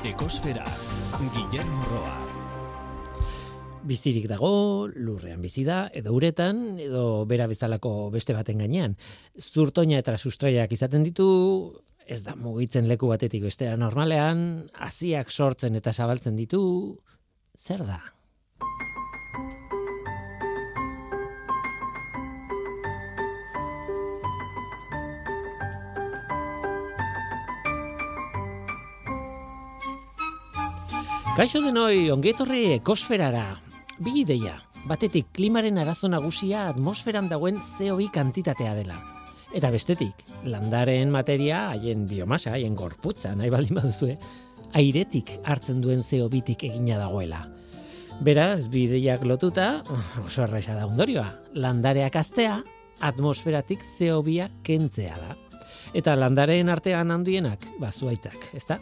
Ekosfera, Guillermo Roa. Bizirik dago, lurrean bizi da, edo uretan, edo bera bezalako beste baten gainean. Zurtoina eta sustraiak izaten ditu, ez da mugitzen leku batetik bestera normalean, haziak sortzen eta zabaltzen ditu, zer da? Kaixo denoi, ongetorri ekosferara. Bi ideia, batetik klimaren arazo nagusia atmosferan dagoen CO2 kantitatea dela. Eta bestetik, landaren materia, haien biomasa, haien gorputza, nahi baldin baduzue, airetik hartzen duen CO2tik egina dagoela. Beraz, bideiak lotuta, oso arraixa da ondorioa, landareak aztea, atmosferatik CO2 kentzea da eta landaren artean handienak, ba, zuaitzak, ezta?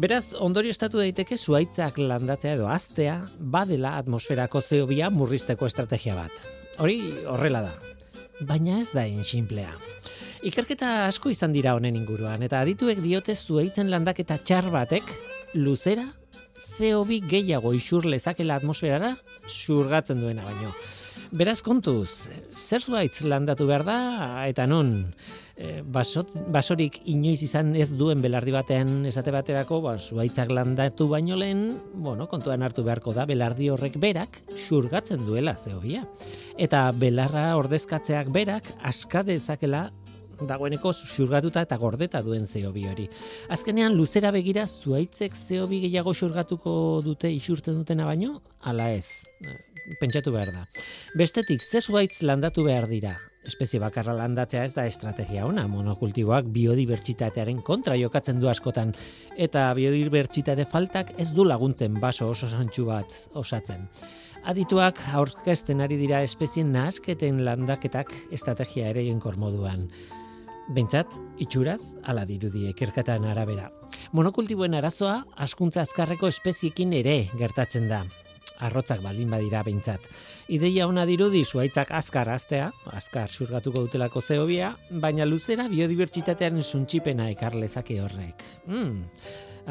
Beraz, ondorio estatu daiteke zuaitzak landatzea edo aztea, badela atmosferako zeobia murrizteko estrategia bat. Hori horrela da. Baina ez da inxinplea. Ikerketa asko izan dira honen inguruan, eta adituek diote zuaitzen landaketa txar batek, luzera, zeobi gehiago isur lezakela atmosferara, surgatzen duena baino. Beraz kontuz, zer zuaitz landatu behar da, eta non, Eh, basot, basorik inoiz izan ez duen belardi batean esate baterako, ba, zuaitzak landatu baino lehen, bueno, kontuan hartu beharko da, belardi horrek berak xurgatzen duela zeobia. Eta belarra ordezkatzeak berak aska dezakela dagoeneko xurgatuta eta gordeta duen zeobi hori. Azkenean, luzera begira zuaitzek zeobi gehiago xurgatuko dute isurtzen dutena baino, ala ez, pentsatu behar da. Bestetik, ze zuaitz landatu behar dira? Espezie bakarra landatzea ez da estrategia ona, monokultiboak biodibertsitatearen kontra jokatzen du askotan, eta biodibertsitate faltak ez du laguntzen baso oso santxu bat osatzen. Adituak aurkezten ari dira espezien nahasketen landaketak estrategia ere jenkor moduan. Bentsat, itxuraz, ala dirudi ekerkatan arabera. Monokultiboen arazoa, askuntza azkarreko espeziekin ere gertatzen da. Arrotzak baldin badira bentsat. Ideia ona dirudi zuaitzak azkar aztea, azkar surgatuko dutelako zeobia, baina luzera biodibertsitatean suntxipena ekar lezake horrek. Mm,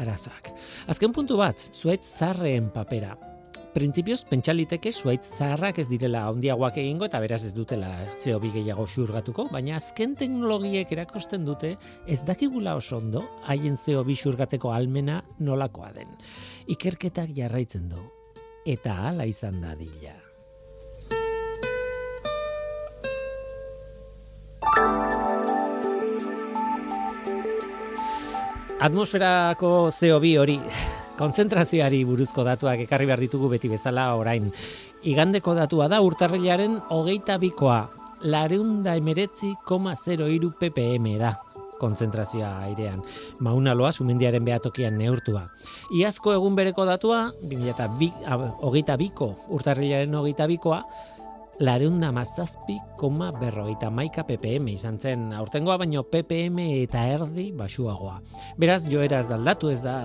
arazoak. Azken puntu bat, zuaitz zarreen papera. Printzipioz, pentsaliteke zuaitz zaharrak ez direla ondiagoak egingo eta beraz ez dutela zeobi gehiago xurgatuko, baina azken teknologiek erakosten dute ez dakigula oso ondo haien zeobi xurgatzeko almena nolakoa den. Ikerketak jarraitzen du. Eta hala izan dadila. Atmosferako CO2 hori konzentrazioari buruzko datuak ekarri behar ditugu beti bezala orain. Igandeko datua da urtarrilaren hogeita bikoa, lareunda emeretzi koma ppm da konzentrazioa airean. Mauna loa sumendiaren behatokian neurtua. Iazko egun bereko datua, hogeita biko, urtarrilaren hogeita bikoa, lareunda mazazpi koma berrogeita maika ppm izan zen aurtengoa baino ppm eta erdi basuagoa. Beraz, joera ez daldatu ez da,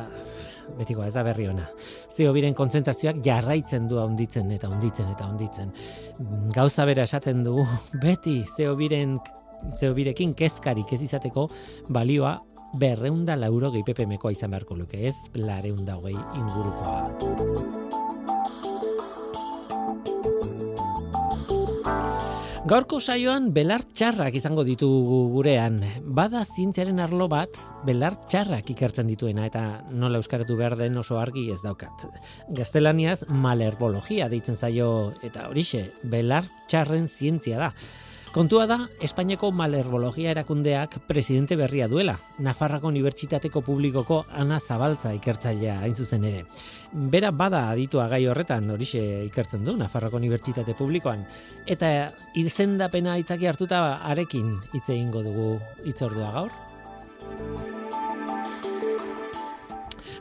betiko ez da berri ona. Zeo biren kontzentrazioak jarraitzen du handitzen eta handitzen eta handitzen. Gauza bera esaten du, beti zeo biren zeo birekin kezkarik ez izateko balioa berreunda lauro gehi ppmkoa izan beharko luke, ez lareunda hogei ingurukoa. Gaurko saioan belar txarrak izango ditugu gurean. Bada zientziaren arlo bat belar txarrak ikertzen dituena eta nola euskaratu behar den oso argi ez daukat. Gaztelaniaz malerbología deitzen zaio eta horixe, belar txarren zientzia da. Kontua da, Espainiako Malherbologia erakundeak presidente berria duela, Nafarrako Unibertsitateko Publikoko Ana Zabaltza ikertzailea hain zuzen ere. Bera bada aditua gai horretan horixe ikertzen du Nafarroko Unibertsitate Publikoan. Eta izendapena itzaki hartuta arekin hitz egingo dugu hitzordua gaur.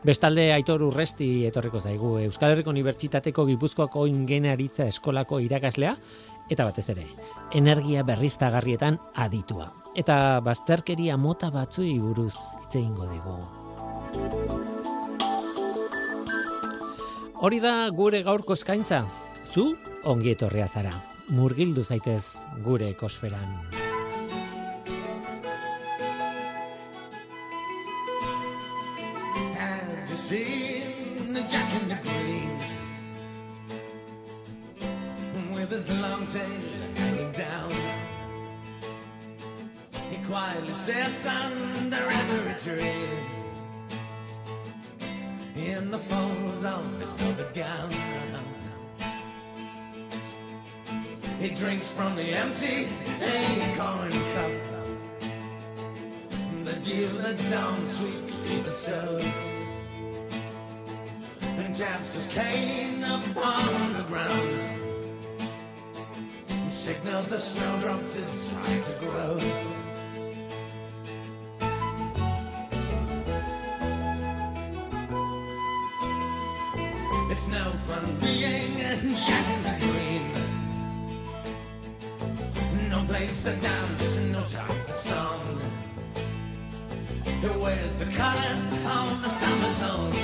Bestalde Aitor Urresti etorriko zaigu Euskal Herriko Unibertsitateko Gipuzkoako Ingenaritza Eskolako irakaslea eta batez ere, energia berriztagarrietan aditua. Eta bazterkeria mota batzui buruz hitze eingo digu. Hori da gure gaurko eskaintza. Zu ongi etorria zara. Murgildu zaitez gure ekosferan. seen Jack in the His long tail hanging down. He quietly sits under every tree in the folds of his velvet gown. He drinks from the empty acorn cup the dawn sweet bestows and taps his cane upon the ground signals the snowdrops it's time to grow. It's no fun being Jack in the Green No place to dance, no time for song. He wears the colors of the summer song,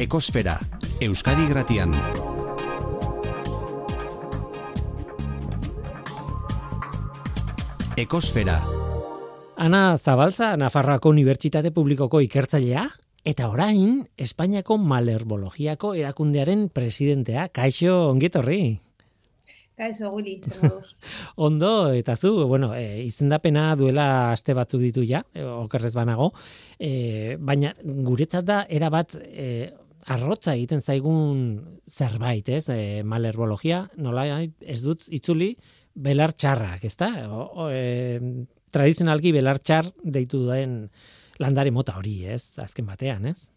Ekosfera, Euskadi Gratian. Ekosfera, Ana Zabalza, Nafarroako Unibertsitate Publikoko ikertzailea, eta orain, Espainiako Malerbologíako erakundearen presidentea, kaixo ongetorri. Kaixo, guri? Ondo, eta zu, bueno, e, izendapena duela aste batzuk ditu ja, e, okerrez banago, e, baina guretzat da, erabat, e, arrotza egiten zaigun zerbait, ez, e, malerbología, nola ez dut itzuli, belar txarrak, ezta? O, o, e, tradizionalki belar txar deitu den landare mota hori, ez? Azken batean, ez?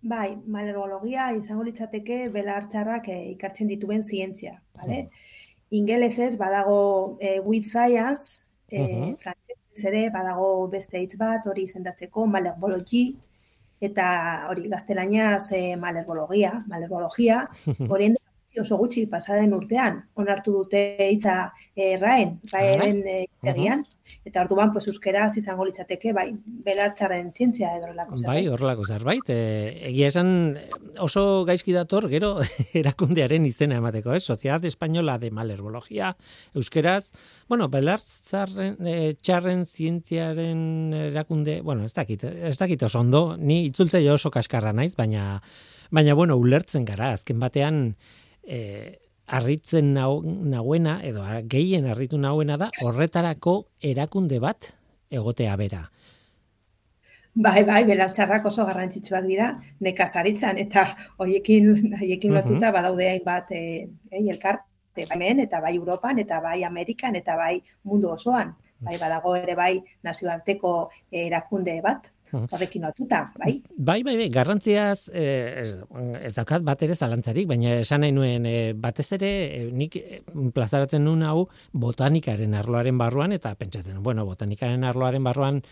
Bai, malergologia izango litzateke belar txarrak eh, ikartzen dituen zientzia, bale? Ingelesez badago eh, with science, eh, Mhm. frantsesez ere badago beste hitz bat hori izendatzeko malergologi eta hori gaztelaniaz eh, malergologia, malergologia, horien oso gutxi pasaren urtean onartu dute hitza eh, raen, raen eh, tegian, eta orduan pues euskeraz izango litzateke bai belartxarren zientzia edo horrelako Bai, zerbait. horrelako zerbait. E, egia esan oso gaizki dator gero erakundearen izena emateko, ez? Sociedad Española de Malerbología, euskeraz, bueno, belartzarren, e, txarren zientziaren erakunde, bueno, ez dakit, ez dakit oso ondo, ni itzultzaile oso kaskarra naiz, baina, baina bueno, ulertzen gara, azken batean, e, harritzen nau, nauena, edo gehien harritu nauena da, horretarako erakunde bat egotea bera. Bai, bai, belartxarrak oso garrantzitsuak dira nekazaritzan eta hoiekin hoiekin Mhm. lotuta badaude hainbat eh, eh, elkarte bai hemen eta bai Europan eta bai Amerikan eta bai mundu osoan. Bai, badago ere bai nazioarteko eh, erakunde bat Mhm. Horrekin lotuta, bai. Bai, bai, bai, garrantziaz eh, ez, ez daukat bat ere zalantzarik, baina esan nahi nuen eh, batez ere eh, nik plazaratzen nuen hau botanikaren arloaren barruan eta pentsatzen, bueno, botanikaren arloaren barruan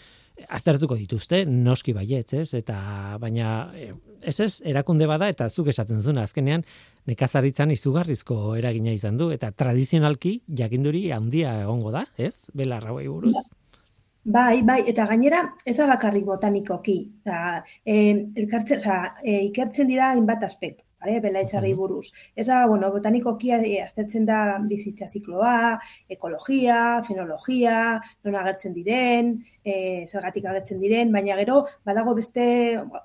aztertuko dituzte, noski baietz, ez? Eta baina ez ez erakunde bada eta zuk esaten zuna azkenean nekazaritzan izugarrizko eragina izan du eta tradizionalki jakinduri handia egongo da, ez? Belar hauei buruz. Bai, bai, eta gainera ez da bakarrik botanikoki. Da, e, elkartzen, oza, e, ikertzen dira hainbat aspektu. bale, belaitxarri buruz. Ez da, bueno, botanikokia e, aztertzen da bizitza zikloa, ekologia, fenologia, non agertzen diren, e, zergatik agertzen diren, baina gero, badago beste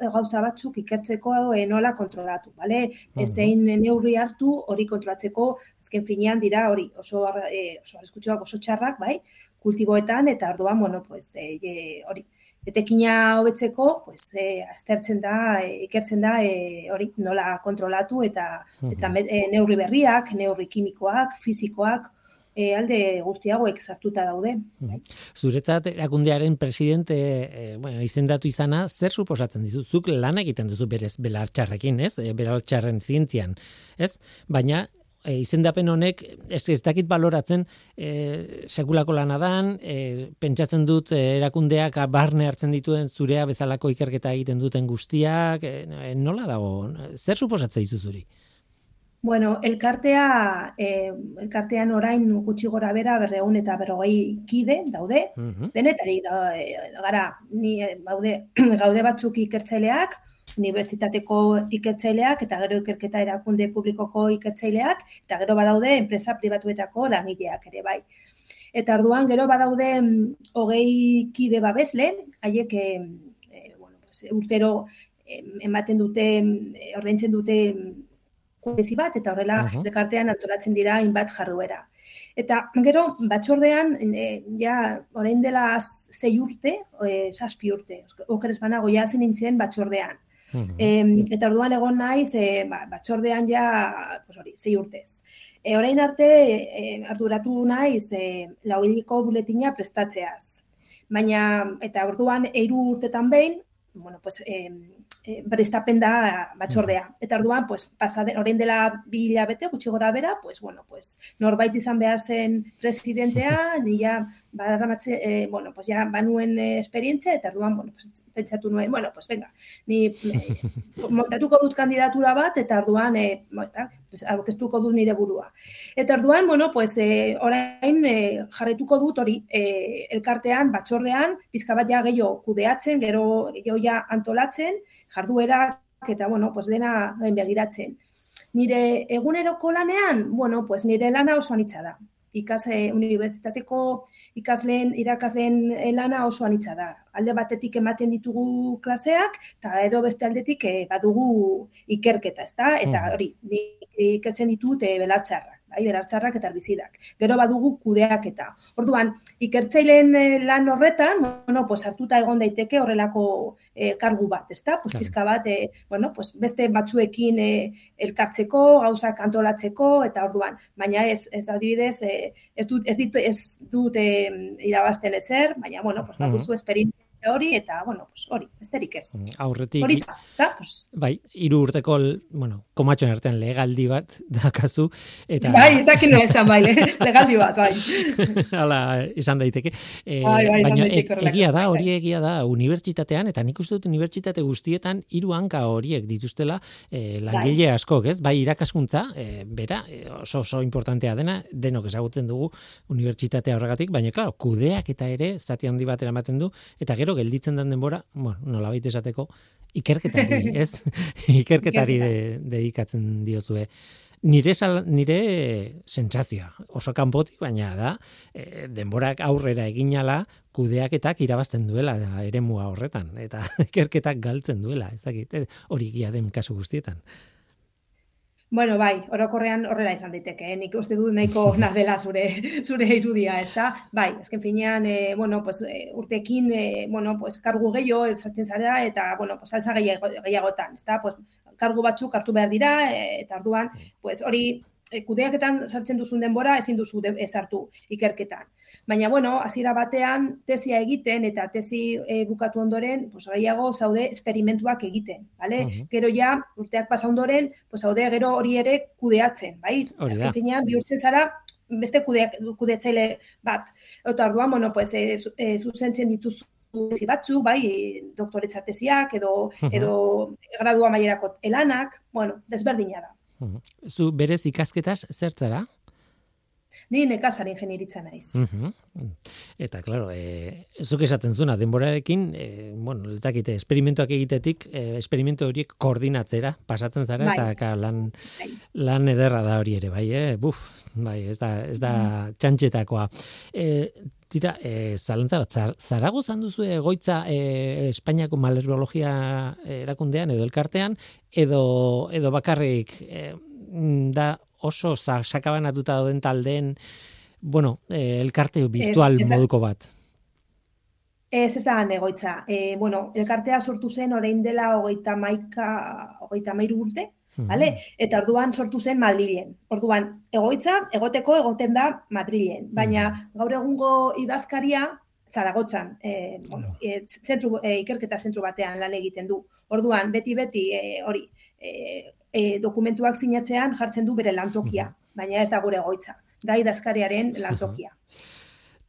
gauza batzuk ikertzeko e, nola kontrolatu, bale? Ezein neurri hartu hori kontrolatzeko, azken finean dira hori, oso, e, oso arreskutsuak oso txarrak, bai, kultiboetan, eta orduan, bueno, pues, e, hori, etekina hobetzeko, pues eh aztertzen da, e, ikertzen da eh hori nola kontrolatu eta eta e, neurri berriak, neurri kimikoak, fisikoak, e, alde guztiagoek sartuta daude. Bai. Zuretzat erakundearen presidente e, bueno, izendatu izana, zer suposatzen dizu? Zuk lan egiten duzu berez belartxarrekin, ez? E, belartxarren zientzian, ez? Baina e, izendapen honek ez, ez dakit baloratzen e, sekulako lana dan, e, pentsatzen dut e, erakundeak barne hartzen dituen zurea bezalako ikerketa egiten duten guztiak, e, nola dago, zer suposatze dizu zuri? Bueno, elkartea, eh, elkartean orain gutxi gora bera berreun eta berrogei kide daude, denetari da, gara, ni, baude, gaude batzuk ikertzaileak, unibertsitateko ikertzaileak eta gero ikerketa erakunde publikoko ikertzaileak eta gero badaude enpresa pribatuetako langileak ere bai. Eta orduan gero badaude mm, hogei kide babesle, haiek e, bueno, pues, urtero ematen dute, e, ordaintzen dute kuresi bat, eta horrela uh -huh. dekartean antolatzen dira inbat jarduera. Eta gero, batzordean, e, ja, orain dela zei urte, e, zazpi urte, okeres banago, ja nintzen batzordean. E, eta orduan egon naiz, e, ba, batzordean ja, pues hori, zei urtez. E, orain arte, e, arduratu naiz, e, lauiliko buletina prestatzeaz. Baina, eta orduan, eiru urtetan behin, bueno, pues, e, e, berestapen da batzordea. Eta orduan, pues, pasade, orain dela bi hilabete, gutxi gora bera, pues, bueno, pues, norbait izan behar zen presidentea, nila badamatze, eh, bueno, pues ya banuen eh, esperientzia, eta orduan, bueno, pues, pentsatu nuen, bueno, pues venga, ni eh, montatuko dut kandidatura bat, eta orduan, eh, eta, aurkeztuko dut nire burua. Eta orduan, bueno, pues, eh, orain eh, jarretuko dut hori eh, elkartean, batzordean, pizka bat ja gehiago kudeatzen, gero gehiago ja antolatzen, jarduerak, eta, bueno, pues, dena begiratzen. Nire eguneroko lanean, bueno, pues, nire lana oso anitza da ikase unibertsitateko ikasleen irakasleen lana oso anitza da. Alde batetik ematen ditugu klaseak eta ero beste aldetik eh, badugu ikerketa, ezta? Eta hori, ikertzen ditut e, belartxarrak bai, berartzarrak eta arbizidak. Gero badugu kudeak eta. Orduan, ikertzaileen eh, lan horretan, bueno, pues hartuta egon daiteke horrelako e, kargu bat, ezta? Pues pizka bat, e, bueno, pues beste batzuekin e, elkartzeko, gauzak antolatzeko eta orduan, baina ez, ez adibidez, e, ez dut ez dut ez dut e, irabazten ezer, baina bueno, pues baduzu esperientzia hori eta bueno, pues hori, besterik ez. Mm, aurretik. Hori da, Pues bai, hiru urteko, bueno, komatxon artean legaldi bat dakazu eta Bai, ez dakin esan bai, legaldi bat, bai. Hala, izan daiteke. Eh, bai, bai, baina e, egia da, hori egia da unibertsitatean eta nik uste dut unibertsitate guztietan hiru hanka horiek dituztela eh, langile bai. askok, ez? Bai, irakaskuntza, eh, bera, eh, oso oso importantea dena, denok ezagutzen dugu unibertsitatea horregatik, baina claro, kudeak eta ere zati handi bat eramaten du eta gero gelditzen den denbora, bueno, nola baita esateko, ikerketari, ez? ikerketari dedikatzen de diozue. Nire, sal, nire sentsazioa, oso kanpotik, baina da, e, denborak aurrera eginala, kudeaketak irabazten duela eremua horretan, eta ikerketak galtzen duela, ez dakit, hori gia den kasu guztietan. Bueno, bai, orokorrean horrela izan daiteke, eh? nik uste dut nahiko na dela zure zure irudia, ezta? Bai, azken finean, eh, bueno, pues, eh, urtekin, eh, bueno, pues, kargu gehiago ezartzen zara, eta, bueno, pues, alza gehiagotan, ezta? Pues, kargu batzuk hartu behar dira, eta arduan, pues, hori e, kudeaketan sartzen duzun denbora ezin duzu de, esartu ikerketan. Baina bueno, hasiera batean tesia egiten eta tesi e, bukatu ondoren, pues gehiago zaude esperimentuak egiten, vale? Gero ja urteak pasa ondoren, pues zaude gero hori ere kudeatzen, bai? Azken finean bihurtzen zara beste kudeak kudeatzaile bat. Eta orduan, bueno, pues e, e, zuzentzen dituzu tesi batzuk, bai, doktoretza tesiak edo edo gradua mailerako elanak, bueno, desberdina da. Zu berez ikasketaz zertzara? Ni nekazari ingenieritza naiz. Mhm. Eta, claro, e, zuk esaten zuna, denborarekin, e, bueno, ez dakite, esperimentoak egitetik, e, esperimento horiek koordinatzera pasatzen zara, Bai. eta ka, lan, Bai. lan ederra da hori ere, bai, eh? Buf, bai, ez da, ez da txantxetakoa. E, tira, e, zalantza bat, zar, zaragozan duzu egoitza e, Espainiako malerbiologia erakundean edo elkartean, edo, edo bakarrik e, da oso sa, sakabanatuta dauden taldeen bueno, eh, elkarte virtual ez da- moduko bat. Ez, ez da egoitza. E, bueno, elkartea sortu zen orain dela hogeita maika, hogeita mairu urte, Mhm. Vale? Eta orduan sortu zen Madrilen. Orduan, egoitza, egoteko egoten da Madrilen. Baina gaur egungo idazkaria Zaragotzan, e, bueno, e, zentru, e, ikerketa zentru batean lan egiten du. Orduan, beti-beti e, hori, e, e, dokumentuak sinatzean jartzen du bere lantokia, baina ez da gure egoitza. Da idazkariaren lantokia.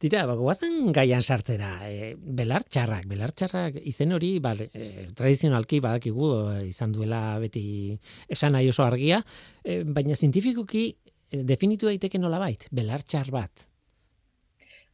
Tira, ba, guazen gaian sartzera, e, belartxarrak, belartxarrak izen hori, bale, e, tradizionalki badakigu e, izan duela beti esan nahi oso argia, e, baina zientifikoki e, definitu daiteke nolabait, belartxar bat.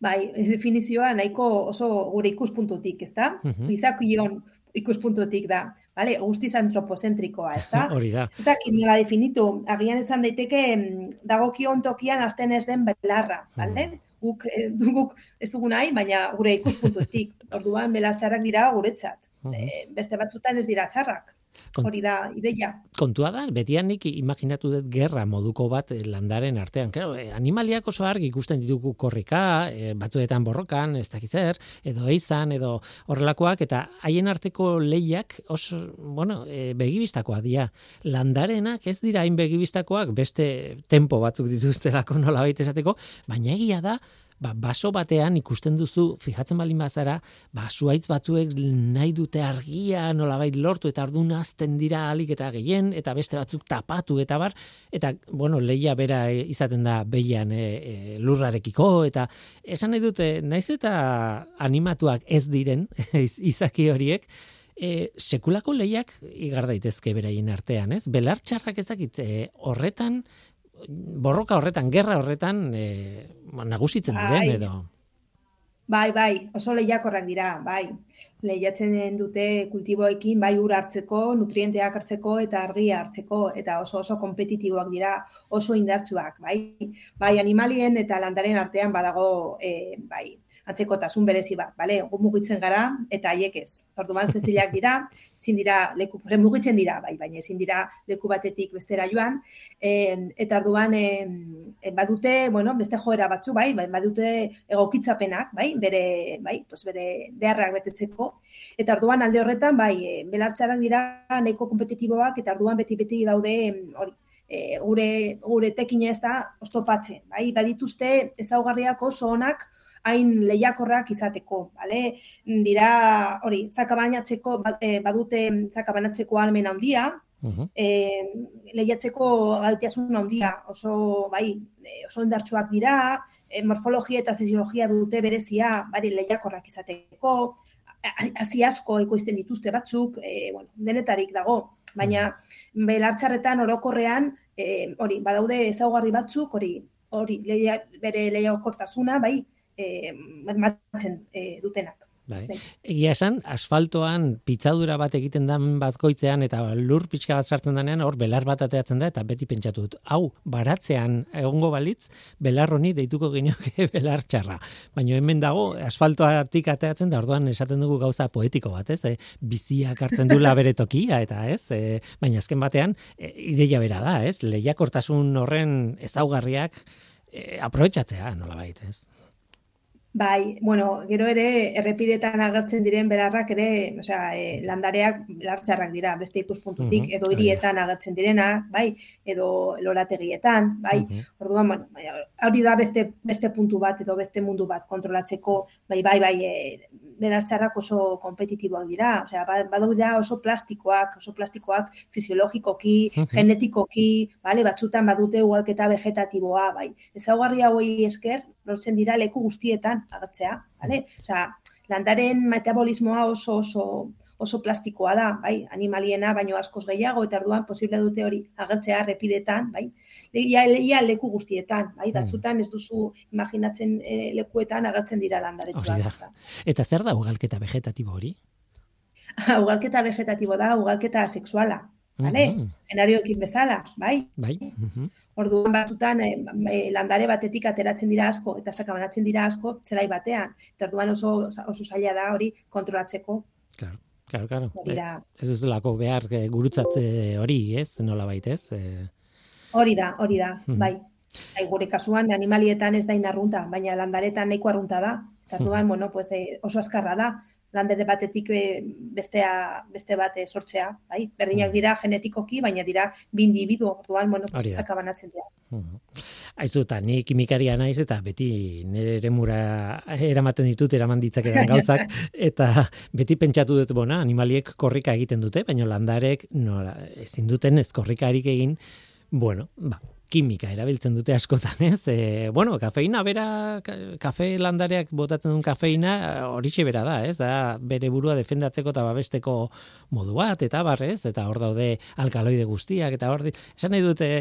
Bai, definizioa nahiko oso gure ikuspuntutik, ezta? Mhm. Gizakion ikuspuntutik da, vale? Guztiz antropozentrikoa, ezta? Hori da. Ez dakit nola definitu, agian esan daiteke mm, dagokion tokian hasten ez den belarra, bale? Guk, eh, guk ez dugu nahi, baina gure ikuspuntutik. Orduan, belartxarrak dira guretzat. Mhm. Eh, beste batzutan ez dira txarrak. Kon- Hori da, ideia. Kontua da, betian nik imaginatu dut gerra moduko bat eh, landaren artean. Claro, eh, animaliak oso argi ikusten ditugu korrika, eh, batzuetan borrokan, ez dakit zer, edo eizan, edo horrelakoak, eta haien arteko lehiak oso, bueno, e, begibistakoa dira. Landarenak ez dira hain begibistakoak, beste tempo batzuk dituztelako nolabait esateko, baina egia da, ba, baso batean ikusten duzu, fijatzen baldin bazara, ba, zuaitz batzuek nahi dute argia nolabait lortu eta ardun azten dira alik eta gehien, eta beste batzuk tapatu eta bar, eta, bueno, leia bera e, izaten da behian e, e, lurrarekiko, eta esan nahi dute, naiz eta animatuak ez diren, iz- izaki horiek, e, sekulako lehiak igar daitezke beraien artean, ez? Belartxarrak ez dakit, e, horretan, borroka horretan, gerra horretan, e, nagusitzen diren, Bai. edo... Bai, bai, oso lehiakorrak dira, bai. Lehiatzen dute kultiboekin, bai ur hartzeko, nutrienteak hartzeko eta argia hartzeko, eta oso oso kompetitiboak dira, oso indartsuak, bai. Bai, animalien eta landaren artean badago, e, bai, atzekotasun berezi bat, bale? Gu mugitzen gara eta haiek ez. Orduan zezilak dira, ezin dira leku, ore, mugitzen dira, bai, baina ezin dira leku batetik bestera joan, e, eta orduan e, badute, bueno, beste joera batzu, bai, bai, badute egokitzapenak, bai, bere, bai, pues bere beharrak betetzeko, eta orduan alde horretan, bai, belartxarak dira nahiko kompetitiboak, eta orduan beti-beti daude, em, hori, e, gure, gure tekina ez da oztopatzen, bai, badituzte ezaugarriak oso onak hain lehiakorrak izateko, bale? Dira, hori, zakabanatzeko, ba- e, badute zakabanatzeko almen handia, e, lehiatzeko gaitasun handia, oso, bai, e, oso indartsuak dira, e, morfologia eta fisiologia dute berezia, bari lehiakorrak izateko, hasi asko ekoizten dituzte batzuk, e, bueno, denetarik dago, baina belartxarretan orokorrean, e, hori, badaude ezaugarri batzuk, hori, hori, leia, bere lehiakortasuna, bai, e, bermatzen e, dutenak. Bai. Bai. Egia esan, asfaltoan pitzadura bat egiten dan batkoitzean eta lur pixka bat sartzen denean hor belar bat ateatzen da eta beti pentsatu dut. Hau, baratzean egongo balitz, belar honi deituko genioke belar txarra. Baina hemen dago, asfaltoatik ateatzen da orduan esaten dugu gauza poetiko bat, ez? E, biziak hartzen dula bere tokia eta ez? E, baina azken batean, e, ideia bera da, ez? Lehiakortasun horren ezaugarriak e, aprobetxatzea, nolabait, ez? Bai, bueno, gero ere errepidetan agertzen diren belarrak ere, osea, e, landareak belartxarrak dira beste ikuspuntutik, edo hirietan agertzen direnak, bai, edo lorategietan, bai. Orduan, bueno, hori da beste beste puntu bat edo beste mundu bat kontrolatzeko, bai, bai, bai, e, belartxarrak oso kompetitiboak dira, osea, ba- badaude oso plastikoak, oso plastikoak fisiologikoki, genetikoki, bale, batzutan badute ugalketa vegetatiboa, bai. Ezaugarri hauei esker, lortzen dira leku guztietan agertzea, bale? Osea, landaren metabolismoa oso oso oso plastikoa da, bai, animaliena baino askoz gehiago eta orduan posible dute hori agertzea repidetan, bai. Ia, ia leku guztietan, bai, Hmm. batzutan ez duzu imaginatzen eh, lekuetan agertzen dira landaretxoak. Ezta. Eta zer da ugalketa vegetatibo hori? ugalketa vegetatibo da, ugalketa sexuala, bale? Genarioekin bezala, bai? Bai. mhm. Orduan batzutan eh, eh, landare batetik ateratzen dira asko eta sakabanatzen dira asko zelai batean. Eta orduan oso oso zaila da hori kontrolatzeko. Claro, claro, claro. Hori da, Ez duzulako behar eh, gurutzat eh, hori, ez? Nola ez? Eh, hori da, hori da, Mhm. bai. Bai, gure kasuan animalietan ez da inarrunta, baina landaretan nahiko arrunta da. Eta orduan, bueno, pues, eh, oso azkarra da, landare batetik eh, bestea, beste bat eh, sortzea, bai? Berdinak Mhm. dira genetikoki, baina dira bi individu, orduan, bueno, sakabanatzen dira. Mhm. Aizu, eta ni kimikaria naiz eta beti nire eremura eramaten ditut, eraman ditzakedan gauzak, eta beti pentsatu dut, bona, animaliek korrika egiten dute, baina landarek nora, ezin duten ez korrikarik egin, bueno, ba, kimika erabiltzen dute askotan, ez? E, bueno, kafeina bera, ka- kafe landareak botatzen duen kafeina, horixe bera da, ez? Da, bere burua defendatzeko eta babesteko modu bat, eta barrez, eta hor daude alkaloide guztiak, eta hor, esan nahi dute,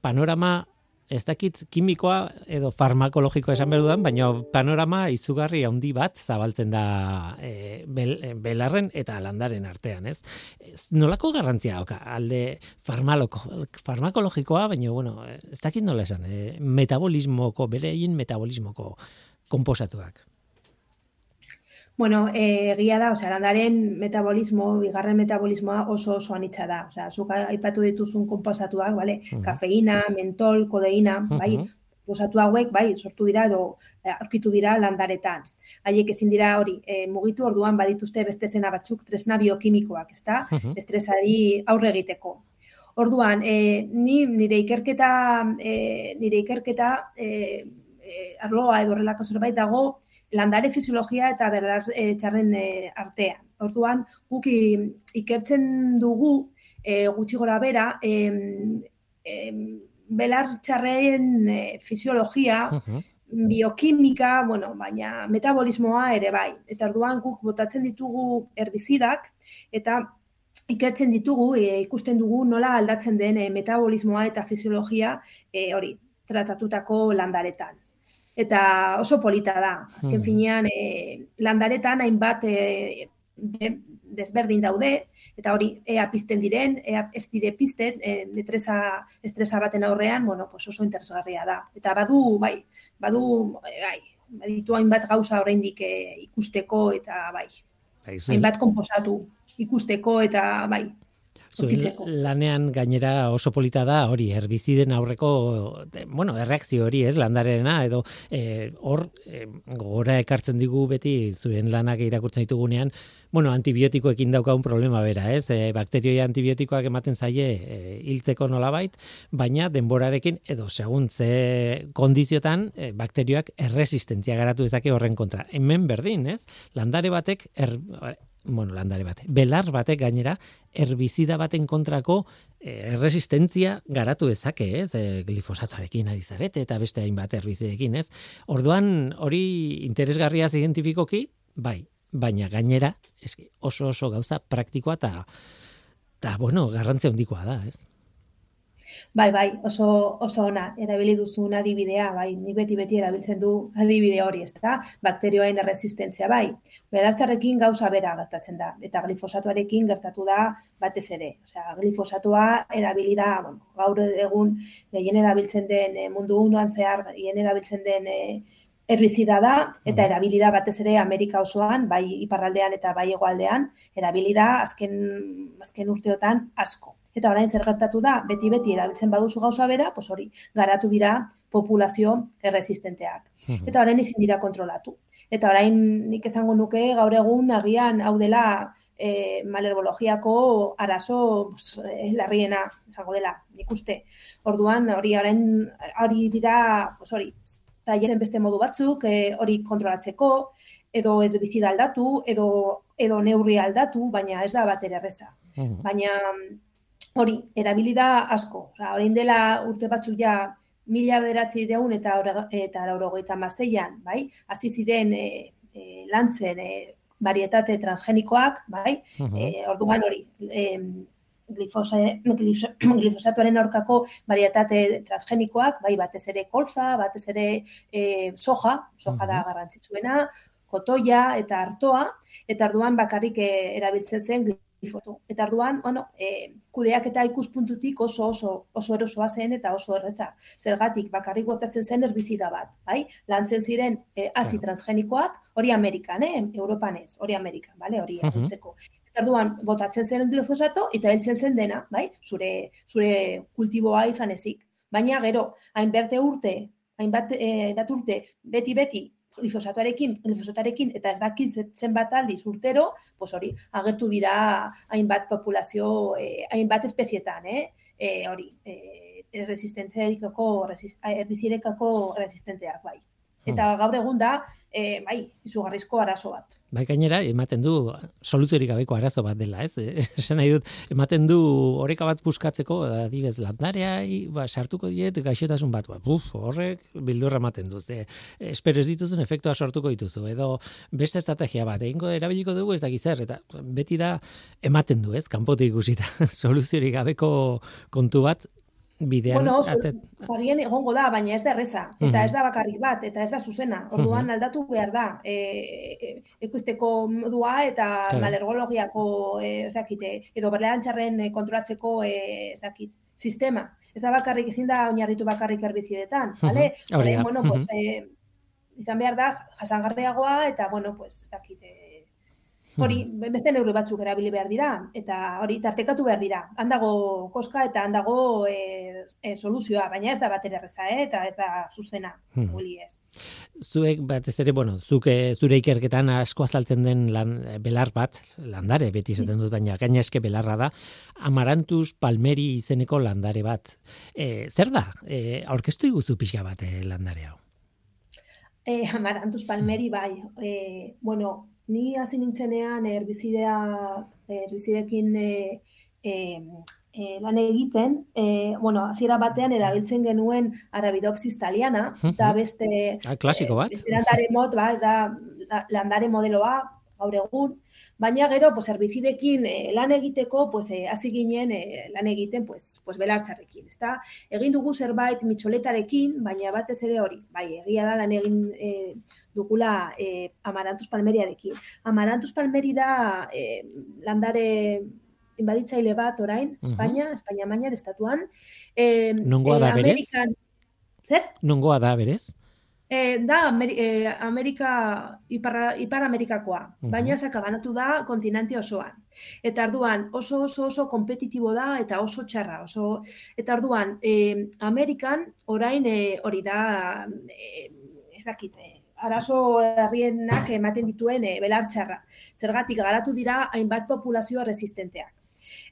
panorama ez dakit kimikoa edo farmakologikoa esan behar dudan, baina panorama izugarri handi bat zabaltzen da e, bel, e, belarren eta landaren artean, ez? nolako garrantzia oka, alde farmaloko, farmakologikoa, baina, bueno, ez dakit nola esan, e, metabolismoko, bere egin metabolismoko komposatuak. Bueno, eh, egia da, osea, landaren metabolismo, bigarren metabolismoa oso oso anitza da. Osea, zuk aipatu dituzun konposatuak, bale? Mhm. Kafeina, mentol, kodeina, bai? Mhm. Konposatu hauek, bai, sortu dira edo eh, aurkitu dira landaretan. Haiek ezin dira hori, eh, mugitu orduan badituzte beste zena batzuk tresna biokimikoak, ezta? Mhm. Estresari aurre egiteko. Orduan, eh, ni nire ikerketa, eh, nire ikerketa eh, eh, arloa edo horrelako zerbait dago landare fisiologia eta belar e, txarren e, artean. Orduan, guk ikertzen dugu e, gutxi gora bera, em, em, belar txarren e, fisiologia, biokimika, bueno, baina metabolismoa ere bai. Eta orduan guk botatzen ditugu herbizidak eta ikertzen ditugu, e, ikusten dugu nola aldatzen den e, metabolismoa eta fisiologia e, hori tratatutako landaretan. Eta oso polita da. Azken Mhm. finean, e, landaretan hainbat e, be- desberdin daude, eta hori ea pizten diren, ea ez dire pizten, e, estresa, estresa baten aurrean, bueno, pues oso interesgarria da. Eta badu, bai, badu, bai, baditu hainbat gauza oraindik e, ikusteko eta bai, hainbat konposatu ikusteko eta bai, Zuen lanean gainera oso polita da hori herbiziden aurreko bueno, erreakzio hori, ez, landarena edo eh, hor eh, gora ekartzen digu beti zuen lanak irakurtzen ditugunean, bueno, antibiotikoekin daukagun problema bera, ez? E, bakterioi antibiotikoak ematen zaie e, hiltzeko nolabait, baina denborarekin edo segun ze kondiziotan e, bakterioak erresistentzia garatu dezake horren kontra. Hemen berdin, ez? Landare batek er, bueno, landare bate, belar batek gainera herbizida baten kontrako eh, erresistentzia garatu dezake, ez? E, glifosatoarekin ari zarete eta beste hainbat herbizidekin, ez? Orduan hori interesgarria zientifikoki, bai, baina gainera eski, oso oso gauza praktikoa eta eta bueno, garrantzia handikoa da, ez? Bai, bai, oso, oso ona, erabili duzun adibidea, bai, nik beti beti erabiltzen du adibide hori, ez da, bakterioen erresistentzia, bai, belartzarrekin gauza bera gertatzen da, eta glifosatoarekin gertatu da batez ere, osea, glifosatoa erabili da, bueno, gaur egun gehien erabiltzen den eh, mundu munduan zehar gehien erabiltzen den eh, herbizida da, eta Mhm. erabili da batez ere Amerika osoan, bai iparraldean eta bai hegoaldean, erabili da azken, azken urteotan asko. Eta orain zer gertatu da, beti-beti erabiltzen baduzu gauza bera, pues hori, garatu dira populazio erresistenteak. Eta orain ezin dira kontrolatu. Eta orain nik esango nuke gaur egun agian hau dela e, malerbologiako arazo pues, eh, larriena esango dela, nik uste. Orduan hori orain hori dira, pues hori, zailen beste modu batzuk, e, hori kontrolatzeko, edo herbizida aldatu, edo edo neurri aldatu, baina ez da bat ere erreza. Baina hori, erabili da asko. Osa, orain dela urte batzuk ja mila bederatzi deun eta, eta laurogeita maseian, bai? Hasi ziren e, e, lantzen e, varietate transgenikoak, bai? Eh, orduan hori, eh, glifose, glifo- glifosatoaren aurkako varietate transgenikoak, bai batez ere kolza, batez ere eh, soja, soja da garrantzitsuena, kotoia eta artoa, eta orduan bakarrik eh, erabiltzen zen glifoto. Eta orduan, bueno, eh, kudeak eta ikuspuntutik oso oso oso erosoa zen eta oso erretza. Zergatik bakarrik botatzen zen herbizida bat, bai? Lantzen ziren eh, hasi transgenikoak, hori Amerikan, eh? Europan ez, hori Amerikan, bale? Hori erretzeko. Eta orduan, botatzen zen glifosato eta heltzen zen dena, bai? Zure, zure kultiboa izan ezik. Baina gero, hainberte urte, hainbat, eh, hainbat urte, beti-beti, glifosatoarekin, glifosatarekin, eta ez dakit ze- zenbat aldiz urtero, pues hori, agertu dira hainbat populazio, eh, hainbat espezietan, eh? Eh, hori, eh, resistentziarikako, resist, herbizirekako resistenteak, bai. Eta gaur egun da, eh, bai, izugarrizko arazo bat. Bai, gainera, ematen du soluziorik gabeko arazo bat dela, ez? Esan nahi dut, ematen du oreka bat buskatzeko, adibez, landarea, ba, sartuko diet, gaixotasun bat, ba, buf, horrek bildurra ematen du, ze, espero ez dituzun efektua sortuko dituzu, edo beste estrategia bat, egingo erabiliko dugu ez dakiz zer, eta beti da ematen du, ez, kanpotik ikusita, soluziorik gabeko kontu bat, bidean, Bueno, agian egongo da, baina ez da erreza, eta Mhm. ez da bakarrik bat, eta ez da zuzena. Orduan aldatu behar da, e, e, ekusteko modua eta Claro. malergologiako, e, ez dakite, edo berleantxarren e, kontrolatzeko, e, ez dakit, sistema. Ez da bakarrik, ezin da oinarritu bakarrik herbizidetan, bale? Mhm, hori da, bueno, pues, e, izan behar da, jasangarriagoa, eta, bueno, pues, ez dakit, e, Hori, beste neurri batzuk erabili behar dira, eta hori tartekatu behar dira. Handago koska eta handago e, e, soluzioa, baina ez da bat erreza, eh? eta ez da zuzena, Hmm. ez. zuek batez ere, bueno, zuk eh, zure ikerketan asko azaltzen den lan, eh, belar bat, landare beti esaten dut, baina gaina eske belarra da, Amarantus palmeri izeneko landare bat. E, zer da? E, aurkeztu iguzu pixka bat eh, landare hau. E, Amarantus palmeri bai, e, bueno, ni hasi nintzenean herbizidea, herbizidekin e, e, e, lan egiten, e, bueno, hasiera batean erabiltzen genuen Arabidopsis thaliana, eta beste Ah, klasiko bat. Eh, beste landare mod, ba, da la- landare modeloa gaur egun, baina gero pues herbizidekin eh, lan egiteko pues eh, hasi ginen eh, lan egiten pues pues belartxarrekin, ezta? Egin dugu zerbait mitxoletarekin, baina batez ere hori, bai, egia da lan egin eh, dugula eh, Amaranthus palmeriarekin. Amaranthus palmeri da eh, landare inbaditzaile bat orain, Espainia, Espainia mailan estatuan. Eh, Nongoa da berez? Amerikan, zer? Nongoa da berez? E, da Ameri e, Amerika, Ipar, Ipar Amerikakoa, baina sakabanatu da kontinente osoan. Eta arduan oso oso oso kompetitibo da eta oso txarra, oso eta arduan e, Amerikan orain e, hori da e, ezakite, arazo herrienak ematen dituen e, belartxarra. Zergatik garatu dira hainbat populazio resistenteak.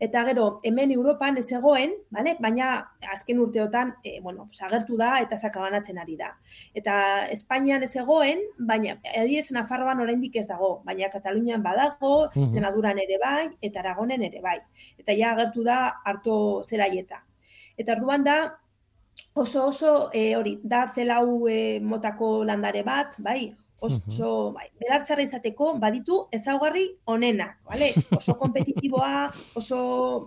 Eta gero, hemen Europan ez egoen, vale? baina azken urteotan e, bueno, pues agertu da eta sakabanatzen ari da. Eta Espainian ez egoen, baina adibidez Nafarroan oraindik ez dago, baina Katalunian badago, Mhm. Extremaduran ere bai, eta Aragonen ere bai. Eta ja agertu da harto zelaieta. Eta orduan da oso oso e, hori da zelau e, motako landare bat, bai, oso bai, belartxarra izateko baditu ezaugarri onenak, vale? Oso kompetitiboa, oso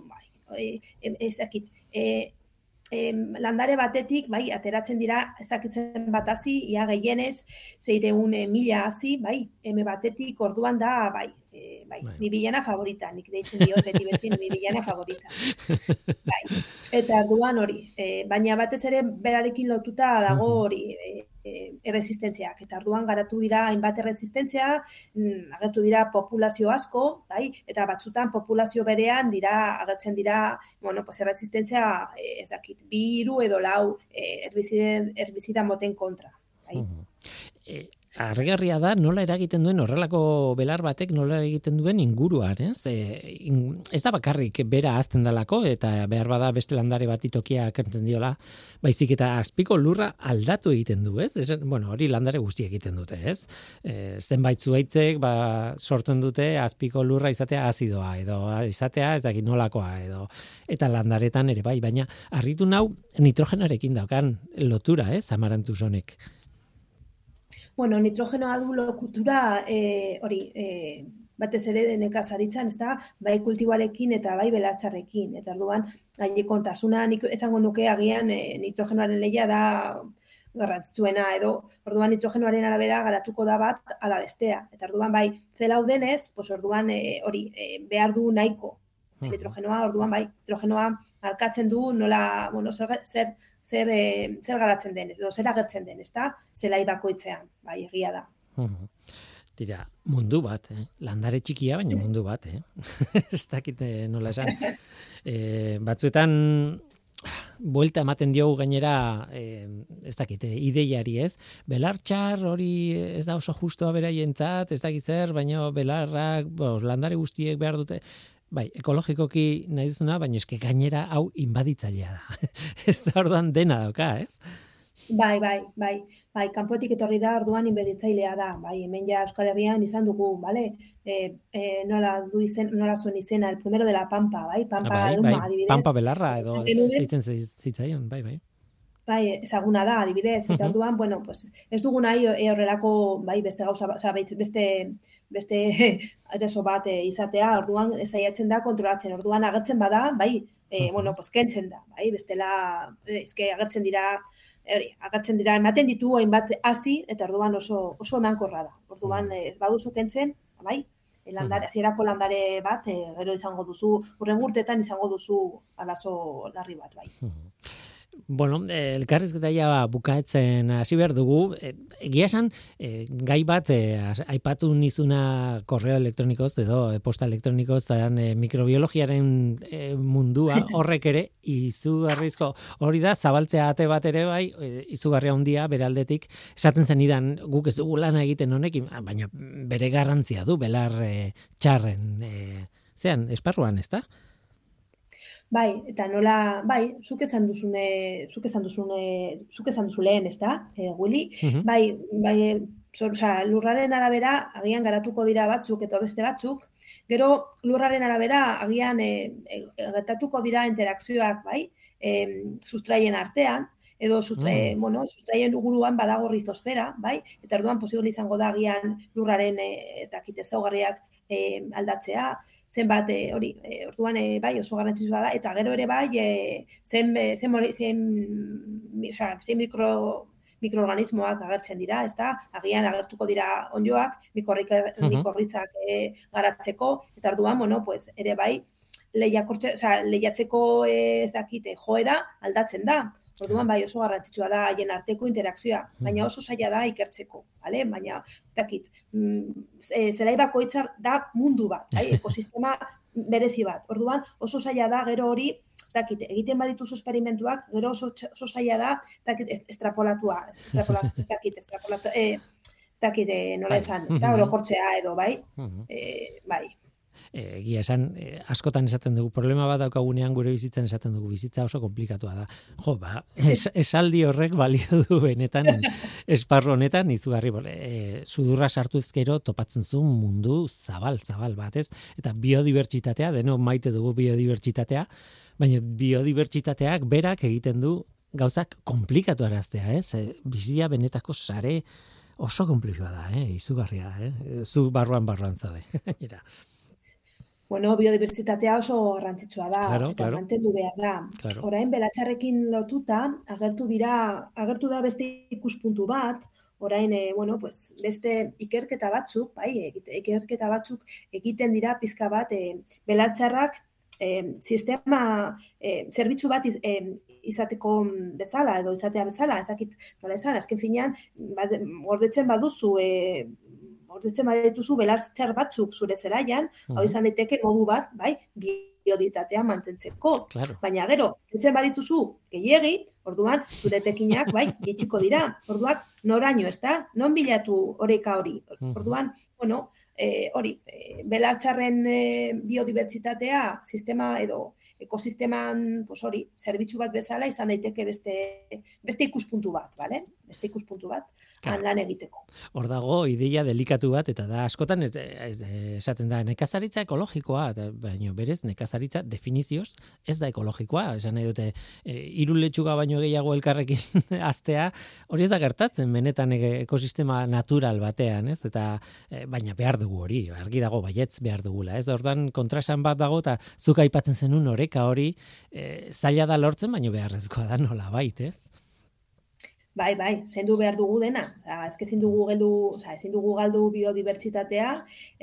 bai, e, ez dakit, e, em, landare batetik, bai, ateratzen dira ezakitzen bat hasi, ia gehienez, zeireun e, mila hasi, bai, eme batetik orduan da, bai, e, bai, Bai. mi bilana favorita, nik deitzen diot beti beti mi bilana favorita. Bai. Eta orduan hori, e, baina batez ere berarekin lotuta dago hori e, erresistentziak. Eta orduan garatu dira hainbat erresistentzia, mm, agertu dira populazio asko, bai, eta batzutan populazio berean dira agertzen dira, bueno, pues erresistentzia e, ez dakit, bi hiru edo lau e, herbizide, herbizida moten kontra. Bai. E, Argarria da nola eragiten duen horrelako belar batek nola egiten duen inguruan, ez? E, in, ez da bakarrik bera azten dalako eta behar bada beste landare bat itokia kentzen diola, baizik eta azpiko lurra aldatu egiten du, ez? Ezen, bueno, hori landare guzti egiten dute, ez? E, zenbait zuaitzek ba, sortzen dute azpiko lurra izatea azidoa edo izatea ez dakit nolakoa edo eta landaretan ere bai, baina harritu nau nitrogenarekin daukan lotura, ez? Amarantuz honek. Bueno, nitrogenoa du lokutura e, hori, e, batez ere nekazaritzan, ez da, bai kultiboarekin eta bai belartxarrekin. Eta orduan, haile kontasuna, nik esango nuke agian e, nitrogenoaren lehia da garrantzituena edo orduan nitrogenoaren arabera garatuko da bat ala bestea. Eta orduan bai zela denez, pues orduan e, hori e, behar du nahiko nitrogenoa, orduan bai nitrogenoa markatzen du nola, bueno, zer, zer, zer, e, zer garatzen den, edo zer agertzen den, ezta? Zelai bakoitzean, bai, egia da. Tira, mundu bat, eh? landare txikia, baina mundu bat, eh? ez dakite nola esan. E, batzuetan, buelta ematen diogu gainera, e, ez dakite, ideiari ez, belartxar hori ez da oso justoa beraientzat, ez dakit zer, baina belarrak, bo, landare guztiek behar dute, Bai, ekologikoki nahi duzuna, baina eske gainera hau inbaditzailea da. ez da orduan dena dauka, ez? Bai, bai, bai, bai, kanpoetik etorri da orduan inbaditzailea da. Bai, hemen ja Euskal Herrian izan dugu, bale? E, e, nola, du izen, nola zuen izena, el primero de la Pampa, bai? Pampa, bai, elma, bai, adibidez. Pampa belarra edo ditzen zitzaion, bai, bai bai, ezaguna da, adibidez, eta orduan, bueno, pues, ez dugu nahi e, horrelako, bai, beste gauza, oza, beste, beste ereso bat e, izatea, orduan, ezaiatzen da, kontrolatzen, orduan, agertzen bada, bai, e, bueno, pues, kentzen da, bai, bestela, eske, agertzen dira, hori, agertzen dira, ematen ditu, hainbat hasi eta orduan oso, oso emankorra da, orduan, ez baduzu kentzen, bai, landare, hasierako landare bat, e, gero izango duzu, urren urtetan izango duzu alazo larri bat, bai. Bueno, eh, elkarrizketa ja bukaetzen hasi behar dugu. Eh, egia esan, eh, gai bat eh, aipatu nizuna korreo elektronikoz edo eh, posta elektronikoz eta eh, mikrobiologiaren eh, mundua horrek ere izugarrizko hori da zabaltzea ate bat ere bai izugarria handia beraldetik esaten zenidan guk ez dugu lana egiten honekin baina bere garrantzia du belar eh, txarren eh, zean esparruan, ezta? Bai, eta nola, bai, zuk esan duzune, zuk esan duzune, zuk esan duzu lehen, ez da, e, Willy? Bai, bai, oza, lurraren arabera, agian garatuko dira batzuk eta beste batzuk, gero lurraren arabera, agian e, e, gertatuko dira interakzioak, bai, e, sustraien artean, edo sustraien, mm. bueno, sustraien uguruan badago rizosfera, bai, eta orduan posible izango da agian lurraren, e, ez dakite, zaugarriak e, aldatzea, zenbat e, hori e, orduan e, bai oso garrantzitsua da eta gero ere bai e, zen zen zen, zen mikro mikroorganismoak agertzen dira, ez da? Agian agertuko dira onjoak, mikorrika, uh mikorritzak e, garatzeko, eta orduan, bueno, pues, ere bai, lehiakortze, o sea, lehiatzeko ez dakite joera aldatzen da. Orduan bai oso garrantzitsua da haien arteko interakzioa, baina oso zaila da ikertzeko, bale? Baina ez dakit, mm, e, zelai bakoitza da mundu bat, bai? ekosistema berezi bat. Orduan oso zaila da gero hori dakit, egiten baditu esperimentuak, gero oso, oso zaila da, dakit, estrapolatua, estrapolatua, ez dakit, estrapolatua, eh, ez dakit, eh, nola bai. esan, ez da, orokortzea edo, bai, eh, bai, Eh, egia esan, e, askotan esaten dugu, problema bat daukagunean gure bizitzen esaten dugu, bizitza oso komplikatua da. Jo, ba, es, esaldi horrek balio du benetan, esparro honetan, izugarri, e, sudurra sartu ezkero topatzen zu mundu zabal, zabal bat, ez? Eta biodibertsitatea, deno maite dugu biodibertsitatea, baina biodibertsitateak berak egiten du gauzak komplikatu araztea, ez? E, bizia benetako sare oso komplikatua da, eh? izugarria, eh? zu barruan barruan zade. Bueno, biodibertsitatea oso garrantzitsua da claro, eta claro. mantendu behar da. Claro. Orain belatxarrekin lotuta agertu dira agertu da beste ikuspuntu bat, orain e, bueno, pues, beste ikerketa batzuk, bai, ikerketa batzuk egiten dira pizka bat e, belatxarrak e, sistema e, zerbitzu bat iz, e, izateko bezala edo izatea bezala, ez dakit nola esan, azken finean, bad, gordetzen baduzu e, gordetzen badituzu belartxar batzuk zure zelaian, uh hau izan daiteke modu bat, bai, bioditatea mantentzeko. Claro. Baina gero, etzen badituzu gehiegi, orduan, zure tekinak, bai, gitxiko dira. Orduak, noraino, ez da? Non bilatu horeka hori? Orduan, bueno, e, hori, e, belartxarren e, biodibertsitatea, sistema edo ekosisteman, pues hori, zerbitzu bat bezala izan daiteke beste beste ikuspuntu bat, vale? Beste ikuspuntu bat. han lan egiteko. Hor dago ideia delikatu bat eta da askotan esaten da nekazaritza ekologikoa, eta, baino berez nekazaritza definizioz ez da ekologikoa, esan nahi dute e, hiru letxuga baino gehiago elkarrekin aztea, hori ez da gertatzen benetan e- ekosistema natural batean, ez? Eta e, baina behar dugu hori, argi dago baietz behar dugula, ez? Ordan kontrasan bat dago eta zuk aipatzen zenun oreka hori e, zaila da lortzen, baino beharrezkoa da nola bait, ez? Bai, bai, zendu behar dugu dena. Oza, ezke ezin dugu geldu, oza, ezin dugu galdu biodibertsitatea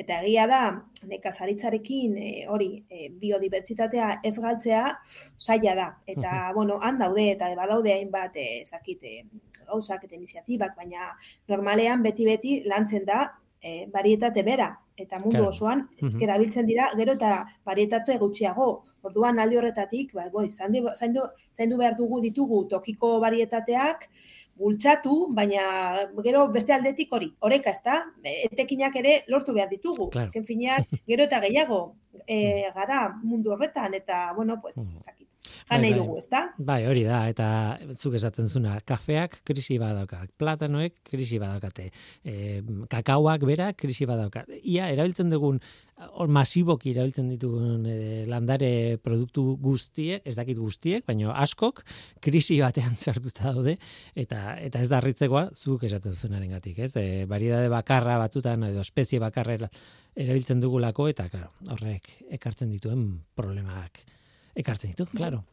eta egia da nekazaritzarekin e, hori e, biodibertsitatea ez galtzea zaila da. Eta bueno, han daude eta badaude hainbat eh ezakit e, gauzak eta iniziatibak, baina normalean beti beti lantzen da e, varietate bera eta mundu Claro. osoan esker erabiltzen dira gero eta varietate gutxiago. Orduan alde horretatik, ba, boi, zaindu, zaindu, zaindu behar dugu ditugu tokiko varietateak, bultzatu, baina gero beste aldetik hori, oreka ez da, etekinak ere lortu behar ditugu. Claro. Azken finean, gero eta gehiago e, gara mundu horretan, eta, bueno, pues, Mm. Bai, Jan nahi bai. dugu, ez da? Bai, hori da, eta zuk esaten zuna, kafeak krisi badauka, platanoek krisi badaukate, e, kakaoak bera krisi badauka. Ia, erabiltzen dugun, hor masiboki erabiltzen ditugun e, landare produktu guztiek, ez dakit guztiek, baina askok krisi batean sartuta daude, eta eta ez da harritzekoa zuk esaten zunaren gatik, ez? E, variedade bakarra batutan, edo espezie bakarra era- erabiltzen dugulako, eta, claro, horrek ekartzen dituen problemak ekartzen ditu, claro.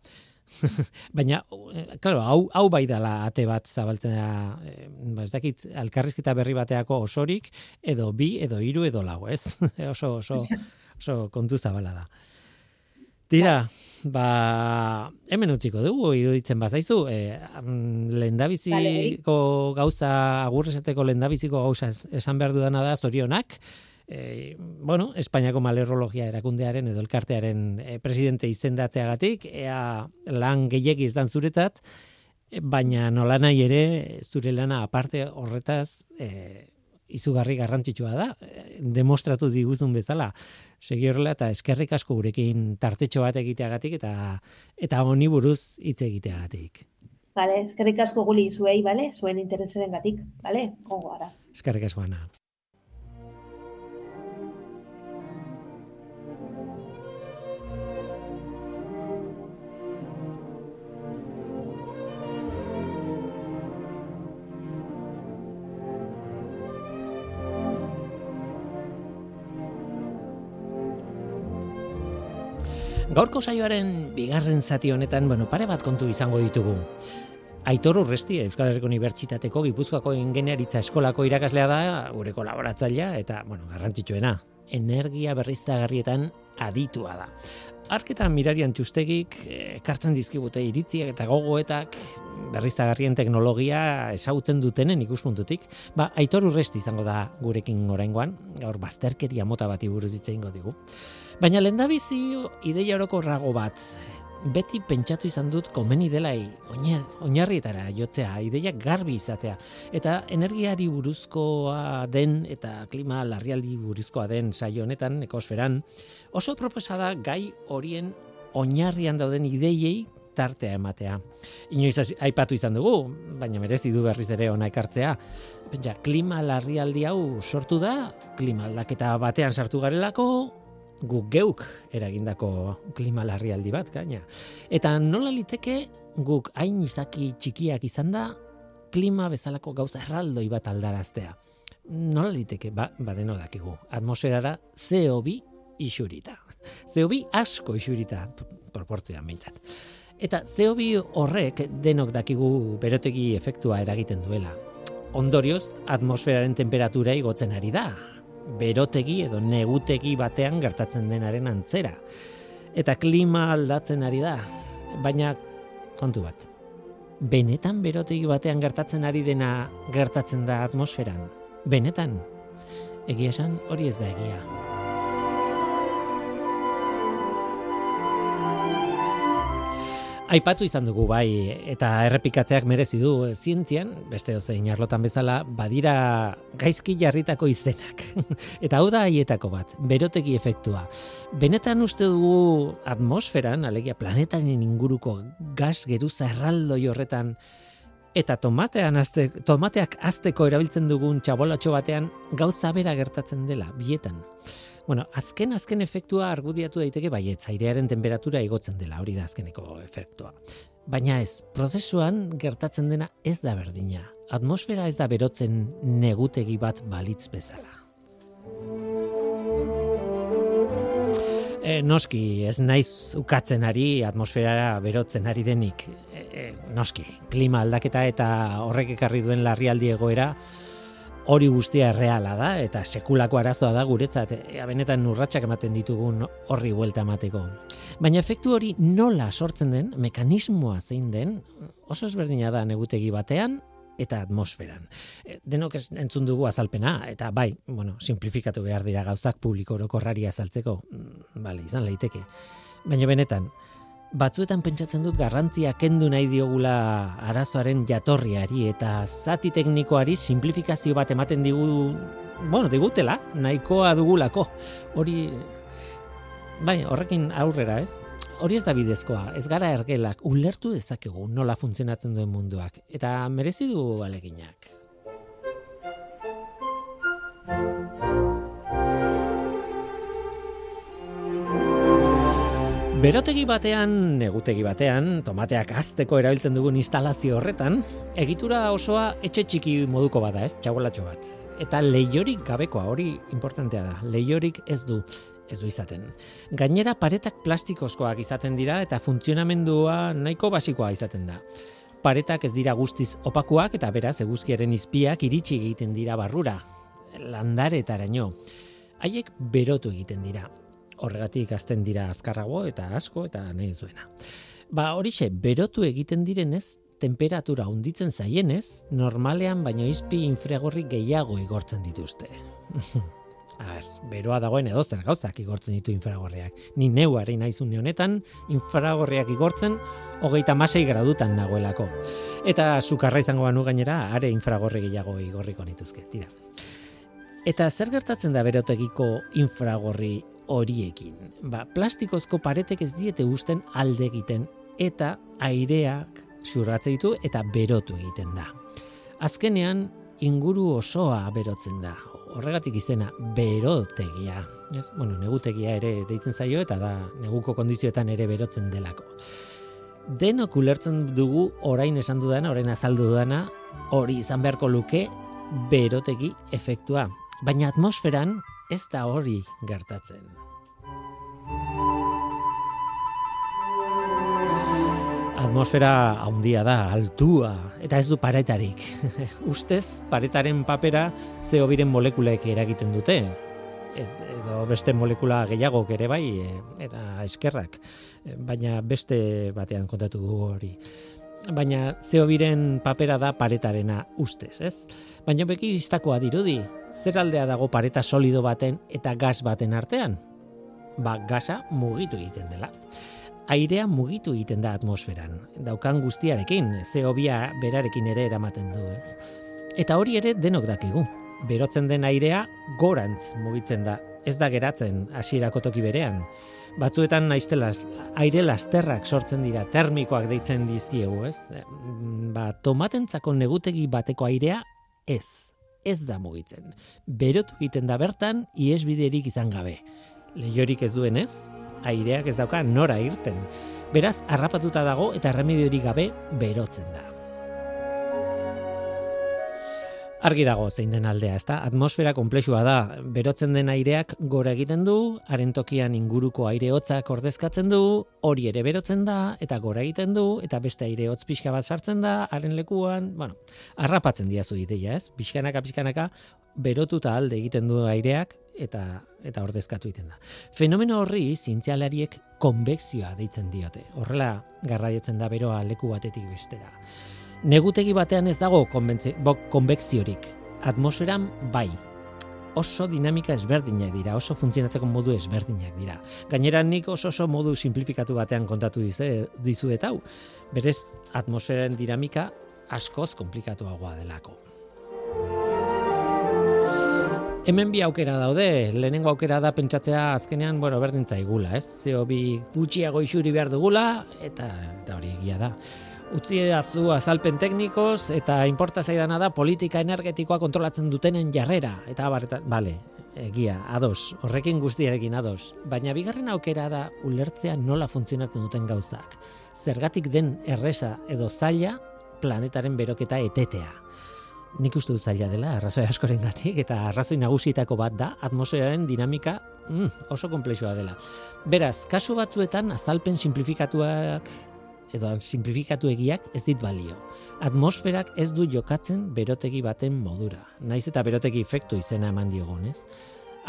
Baina, eh, claro, hau, hau bai dala ate bat zabaltzen da, eh, ba, ez dakit, alkarrizketa berri bateako osorik, edo bi, edo hiru, edo lau, ez? oso, oso, oso kontu zabala da. Tira, ba, hemen utziko dugu, iruditzen bazaizu, am, lehendabiziko gauza, agurrezateko lehendabiziko gauza es- esan behar dudana da, zorionak, e, bueno, Espainiako malerrologia erakundearen edo elkartearen e, presidente izendatzeagatik, ea lan gehiegi izan zuretzat, e, baina nola nahi ere zure lana aparte horretaz e, izugarri garrantzitsua da, demostratu diguzun bezala, segi horrela eta eskerrik asko gurekin tartetxo bat egiteagatik eta eta honi buruz hitz egiteagatik. Vale, eskerrik asko guli zuei, vale? Zuen interesaren gatik, vale? Gongo gara. Eskerrik asko Ana. Gaurko saioaren bigarren zati honetan, bueno, pare bat kontu izango ditugu. Aitor Urresti, Euskal Herriko Unibertsitateko Gipuzkoako Ingeniaritza Eskolako irakaslea da, gure kolaboratzailea eta, bueno, garrantzitsuena, energia berriztagarrietan aditua da. Arketa mirarian txustegik ekartzen dizkigute iritziak eta gogoetak berriztagarrien teknologia ezagutzen dutenen ikuspuntutik. Ba, Aitor Urresti izango da gurekin oraingoan, gaur bazterkeria mota bati buruz hitz egingo digu. Baina lehendabizi ideia orokorrago bat, beti pentsatu izan dut komeni dela oina- oinarrietara jotzea, ideia garbi izatea. Eta energiari buruzkoa den eta klima larrialdi buruzkoa den saio honetan, ekosferan, oso proposa da gai horien oinarrian dauden ideiei tartea ematea. Inoiz aipatu izan dugu, baina merezi du berriz ere ona ekartzea. Pentsa, klima larrialdi hau sortu da, klima aldaketa batean sartu garelako, guk geuk eragindako klima larrialdi bat, gaina. Eta nola liteke guk hain izaki txikiak izan da, klima bezalako gauza erraldoi bat aldaraztea. Nola liteke, ba, badeno dakigu, atmosferara CO2 isurita. CO2 asko isurita, proportzioan behintzat. Eta CO2 horrek denok dakigu berotegi efektua eragiten duela. Ondorioz, atmosferaren temperatura igotzen ari da. Berotegi edo negutegi batean gertatzen denaren antzera. Eta klima aldatzen ari da. Baina kontu bat. Benetan berotegi batean gertatzen ari dena gertatzen da atmosferan. Benetan. Egia esan hori ez da egia. Aipatu izan dugu bai, eta errepikatzeak merezi du zientzian, beste dozein arlotan bezala, badira gaizki jarritako izenak. eta hau da haietako bat, berotegi efektua. Benetan uste dugu atmosferan, alegia planetaren inguruko gas geruza erraldoi horretan, Eta tomatean azte, tomateak azteko erabiltzen dugun txabolatxo batean gauza bera gertatzen dela, bietan. Bueno, azken azken efektua argudiatu daiteke baietz, airearen temperatura igotzen dela, hori da azkeneko efektua. Baina ez, prozesuan gertatzen dena ez da berdina. Atmosfera ez da berotzen negutegi bat balitz bezala. E, noski, ez naiz ukatzen ari atmosferara berotzen ari denik. E, e, noski, klima aldaketa eta horrek ekarri duen larrialdi egoera hori guztia erreala da eta sekulako arazoa da guretzat. E, benetan urratsak ematen ditugun horri buelta emateko. Baina efektu hori nola sortzen den, mekanismoa zein den, oso ezberdina da negutegi batean eta atmosferan. E, denok ez entzun dugu azalpena, eta bai, bueno, simplifikatu behar dira gauzak publiko orokorrari azaltzeko, mm, bale, izan leiteke. Baina benetan, batzuetan pentsatzen dut garrantzia kendu nahi diogula arazoaren jatorriari eta zati teknikoari simplifikazio bat ematen digu, bueno, digutela, nahikoa dugulako. Hori, bai, horrekin aurrera ez, hori ez da bidezkoa, ez gara ergelak, ulertu dezakegu nola funtzionatzen duen munduak, eta merezi du aleginak. Berotegi batean, negutegi batean, tomateak azteko erabiltzen dugun instalazio horretan, egitura osoa etxe txiki moduko bada, ez? Txabolatxo bat. Eta leiorik gabekoa, hori importantea da. Leiorik ez du ez du izaten. Gainera paretak plastikozkoak izaten dira eta funtzionamendua nahiko basikoa izaten da. Paretak ez dira guztiz opakuak eta beraz eguzkiaren izpiak iritsi egiten dira barrura. Landaretaraino. Haiek berotu egiten dira. Horregatik azten dira azkarrago eta asko eta nahi zuena. Ba horixe, berotu egiten direnez, temperatura hunditzen zaienez, normalean baino izpi infragorri gehiago igortzen dituzte. A ber, beroa dagoen edo zer gauzak igortzen ditu infragorriak. Ni neu ari naizun honetan infragorriak igortzen hogeita masei gradutan nagoelako. Eta sukarra izango banu gainera, are infragorri gehiago igorriko nituzke, tira. Eta zer gertatzen da berotegiko infragorri horiekin? Ba, plastikozko paretek ez diete usten alde egiten eta aireak xurratze ditu eta berotu egiten da. Azkenean, inguru osoa berotzen da horregatik izena berotegia. Ez? Bueno, negutegia ere deitzen zaio eta da neguko kondizioetan ere berotzen delako. Denok ulertzen dugu orain esan dudana, orain azaldu dudana, hori izan beharko luke berotegi efektua. Baina atmosferan ez da hori gertatzen. atmosfera handia da, altua, eta ez du paretarik. Ustez, paretaren papera zeo biren molekulek eragiten dute. Et, edo beste molekula gehiago ere bai, e, eta eskerrak. Baina beste batean kontatu hori. Baina zeo biren papera da paretarena ustez, ez? Baina beki iztakoa dirudi, zer aldea dago pareta solido baten eta gas baten artean? Ba, gasa mugitu egiten dela airea mugitu egiten da atmosferan. Daukan guztiarekin, zeobia berarekin ere eramaten du, ez? Eta hori ere denok dakigu. Berotzen den airea gorantz mugitzen da. Ez da geratzen hasierako toki berean. Batzuetan naiztelaz aire lasterrak sortzen dira, termikoak deitzen dizkiegu, ez? Ba, tomatentzako negutegi bateko airea ez. Ez da mugitzen. Berotu egiten da bertan iesbiderik izan gabe. Leiorik ez duen ez, aireak ez dauka nora irten. Beraz, harrapatuta dago eta remediorik gabe berotzen da. Argi dago zein den aldea, ezta? Atmosfera konplexua da. Berotzen den aireak gora egiten du, haren tokian inguruko aire hotzak ordezkatzen du, hori ere berotzen da eta gora egiten du eta beste aire hotz pixka bat sartzen da haren lekuan, bueno, harrapatzen diazu ideia, ez? Pixkanaka pixkanaka berotuta alde egiten du aireak eta eta ordezkatu egiten da. Fenomeno horri zientzialariek konvekzioa deitzen diote. Horrela garraietzen da beroa leku batetik bestera. Negutegi batean ez dago konvekziorik. Atmosferan bai. Oso dinamika ezberdinak dira, oso funtzionatzeko modu ezberdinak dira. Gainera nik oso oso modu simplifikatu batean kontatu dizu, eta hau. Berez atmosferaren dinamika askoz komplikatuagoa delako. Hemen bi aukera daude, lehenengo aukera da pentsatzea azkenean, bueno, berdintza igula, ez? Zeo bi gutxiago isuri behar dugula, eta, eta hori egia da. Utzi zu azalpen teknikoz eta inporta zaidana da politika energetikoa kontrolatzen dutenen jarrera. Eta abarretan, bale, egia, ados, horrekin guztiarekin ados. Baina bigarren aukera da ulertzea nola funtzionatzen duten gauzak. Zergatik den erresa edo zaila planetaren beroketa etetea. Nik uste dut zaila dela, arrazoi askoren gatik, eta arrazoi nagusietako bat da, atmosferaren dinamika mm, oso komplexua dela. Beraz, kasu batzuetan azalpen simplifikatuak edo simplifikatu egiak ez dit balio. Atmosferak ez du jokatzen berotegi baten modura. Naiz eta berotegi efektu izena eman diogun, ez?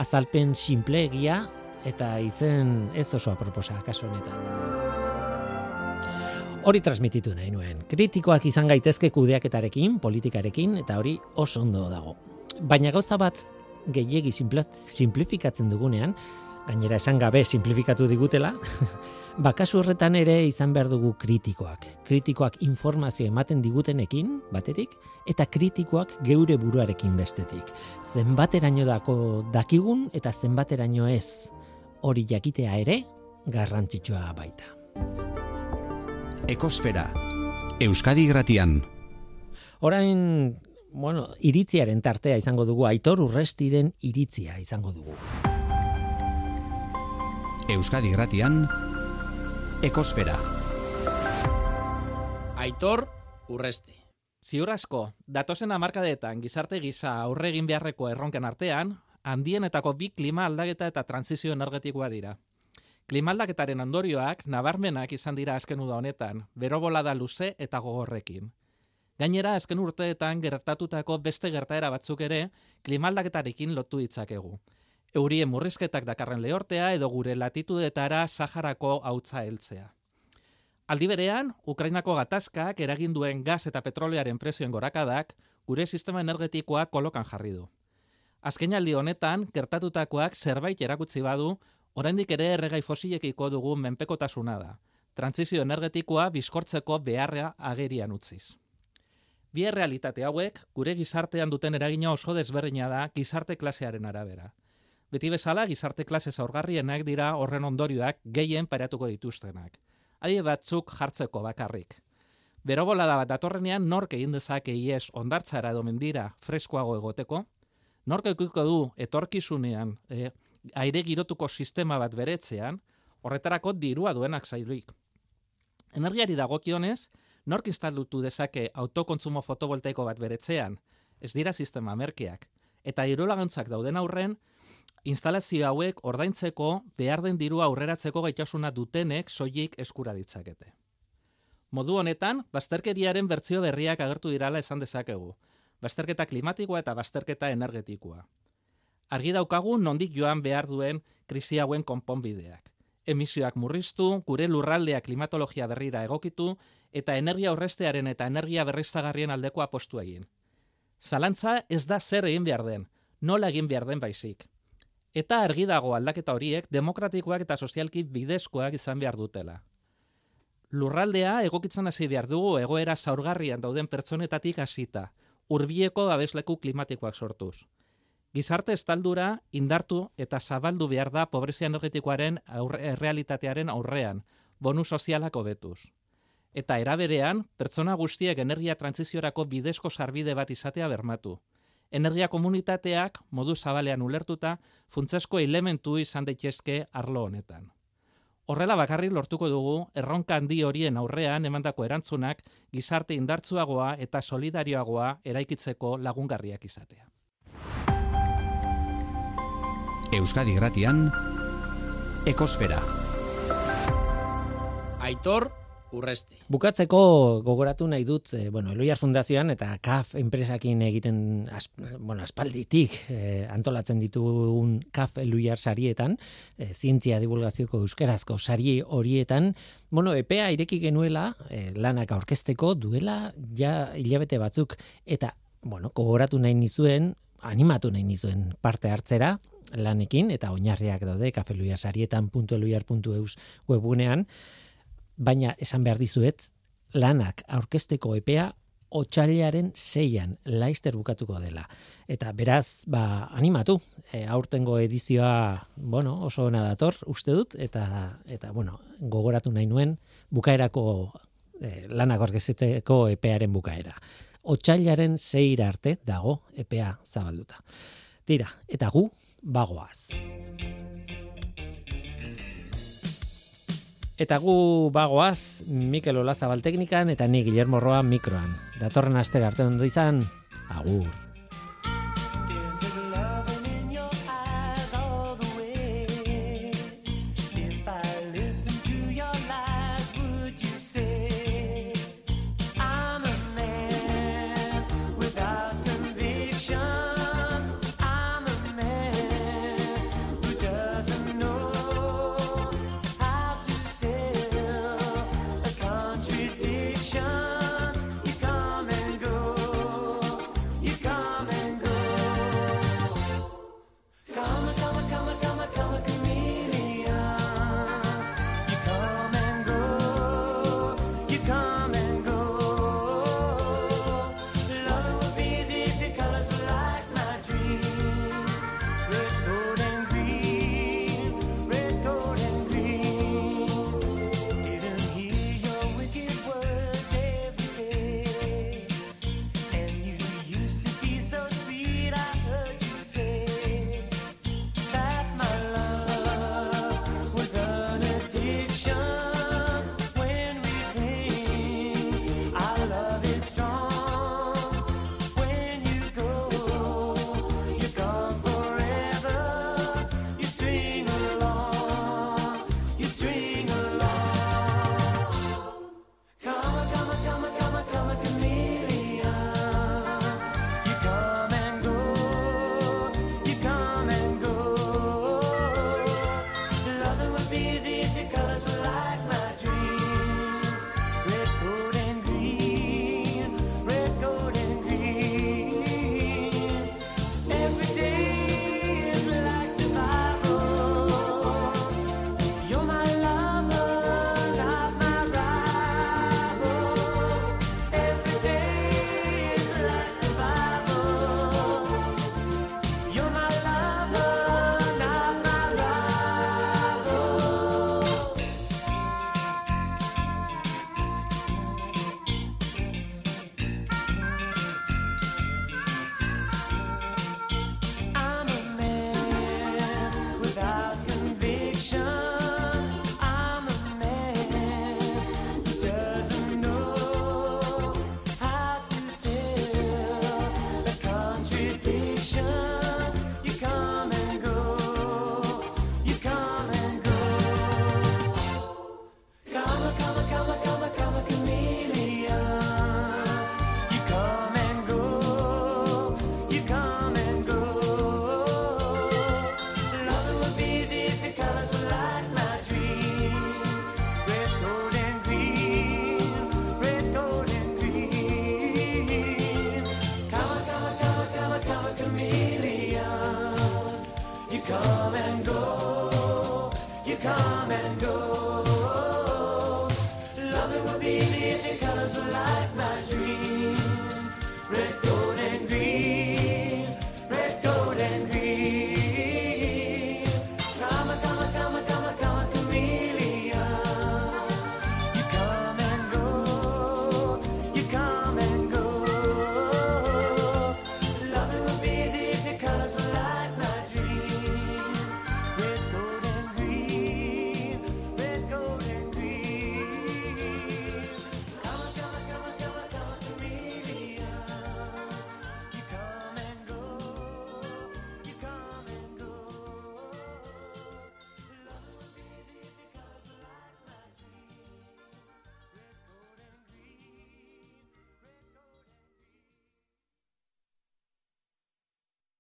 Azalpen simple egia eta izen ez oso aproposa kasu honetan. Hori transmititu nahi nuen. Kritikoak izan gaitezke kudeaketarekin, politikarekin, eta hori oso ondo dago. Baina gauza bat gehiegi simplifikatzen dugunean, gainera esan gabe simplifikatu digutela, bakasu horretan ere izan behar dugu kritikoak. Kritikoak informazio ematen digutenekin, batetik, eta kritikoak geure buruarekin bestetik. Zenbateraino dako dakigun eta zenbateraino ez hori jakitea ere garrantzitsua baita. Ekosfera, Euskadi Gratian. Orain, bueno, iritziaren tartea izango dugu, aitor urrestiren iritzia izango dugu. Euskadi Gratian, Ekosfera. Aitor urresti. Ziur asko, datozen amarkadetan gizarte gisa aurre egin beharreko erronken artean, handienetako bi klima aldaketa eta transizio energetikoa dira. Klimaldaketaren ondorioak nabarmenak izan dira azken uda honetan, bero bolada luze eta gogorrekin. Gainera, azken urteetan gertatutako beste gertaera batzuk ere, klimaldaketarekin lotu ditzakegu. Eurien murrizketak dakarren lehortea edo gure latitudetara Saharako hautza heltzea. Aldi berean, Ukrainako gatazkak eragin duen gas eta petrolearen prezioen gorakadak gure sistema energetikoa kolokan jarri du. Azken aldi honetan, gertatutakoak zerbait erakutsi badu Oraindik ere erregai fosilekiko dugu menpekotasuna da. Trantzizio energetikoa bizkortzeko beharra agerian utziz. Bi realitate hauek gure gizartean duten eragina oso desberdina da gizarte klasearen arabera. Beti bezala gizarte klase zaurgarrienak dira horren ondorioak gehien paratuko dituztenak. Adie batzuk jartzeko bakarrik. Berobola da bat datorrenean nork egin dezake ies ondartzara edo mendira freskoago egoteko, nork ekiko du etorkizunean e, aire girotuko sistema bat beretzean, horretarako dirua duenak zailuik. Energiari dagokionez, nork instalutu dezake autokontsumo fotovoltaiko bat beretzean, ez dira sistema merkeak, eta diru dauden aurren, instalazio hauek ordaintzeko behar den dirua aurreratzeko gaitasuna dutenek soilik eskura ditzakete. Modu honetan, bazterkeriaren bertzio berriak agertu dirala esan dezakegu, bazterketa klimatikoa eta bazterketa energetikoa argi daukagu nondik joan behar duen krisi hauen konponbideak. Emisioak murriztu, gure lurraldea klimatologia berrira egokitu, eta energia horrestearen eta energia berriztagarrien aldeko apostu egin. Zalantza ez da zer egin behar den, nola egin behar den baizik. Eta argi dago aldaketa horiek demokratikoak eta sozialki bidezkoak izan behar dutela. Lurraldea egokitzen hasi behar dugu egoera zaurgarrian dauden pertsonetatik hasita, hurbieko babesleku klimatikoak sortuz. Gizarte estaldura indartu eta zabaldu behar da pobrezia energetikoaren aurre, realitatearen aurrean, bonu sozialako betuz. Eta eraberean, pertsona guztiek energia transiziorako bidezko sarbide bat izatea bermatu. Energia komunitateak, modu zabalean ulertuta, funtzesko elementu izan daitezke arlo honetan. Horrela bakarri lortuko dugu, erronka handi horien aurrean emandako erantzunak gizarte indartzuagoa eta solidarioagoa eraikitzeko lagungarriak izatea. Euskadi Gratian, Ekosfera. Aitor Urresti. Bukatzeko gogoratu nahi dut, e, bueno, Eloiar Fundazioan eta CAF enpresakin egiten bueno, aspalditik e, antolatzen ditugun CAF Eloiar sarietan, e, zientzia divulgazioko euskerazko sari horietan, bueno, EPEA ireki genuela, e, lanak aurkezteko duela ja hilabete batzuk eta bueno, gogoratu nahi nizuen, animatu nahi nizuen parte hartzera, lanekin eta oinarriak daude kafeluiasarietan.eluiar.eus webunean, baina esan behar dizuet, lanak aurkesteko epea otxailaren seian laizter bukatuko dela. Eta beraz, ba, animatu, e, aurtengo edizioa, bueno, oso ona dator, uste dut, eta, eta bueno, gogoratu nahi nuen, bukaerako e, lanak orkezeteko epearen bukaera. Otsailaren zeira arte dago epea zabalduta. Tira, eta gu bagoaz. Eta gu bagoaz, Mikel Olazabal teknikan eta ni Guillermo Roa mikroan. Datorren aste arte ondo izan, agur.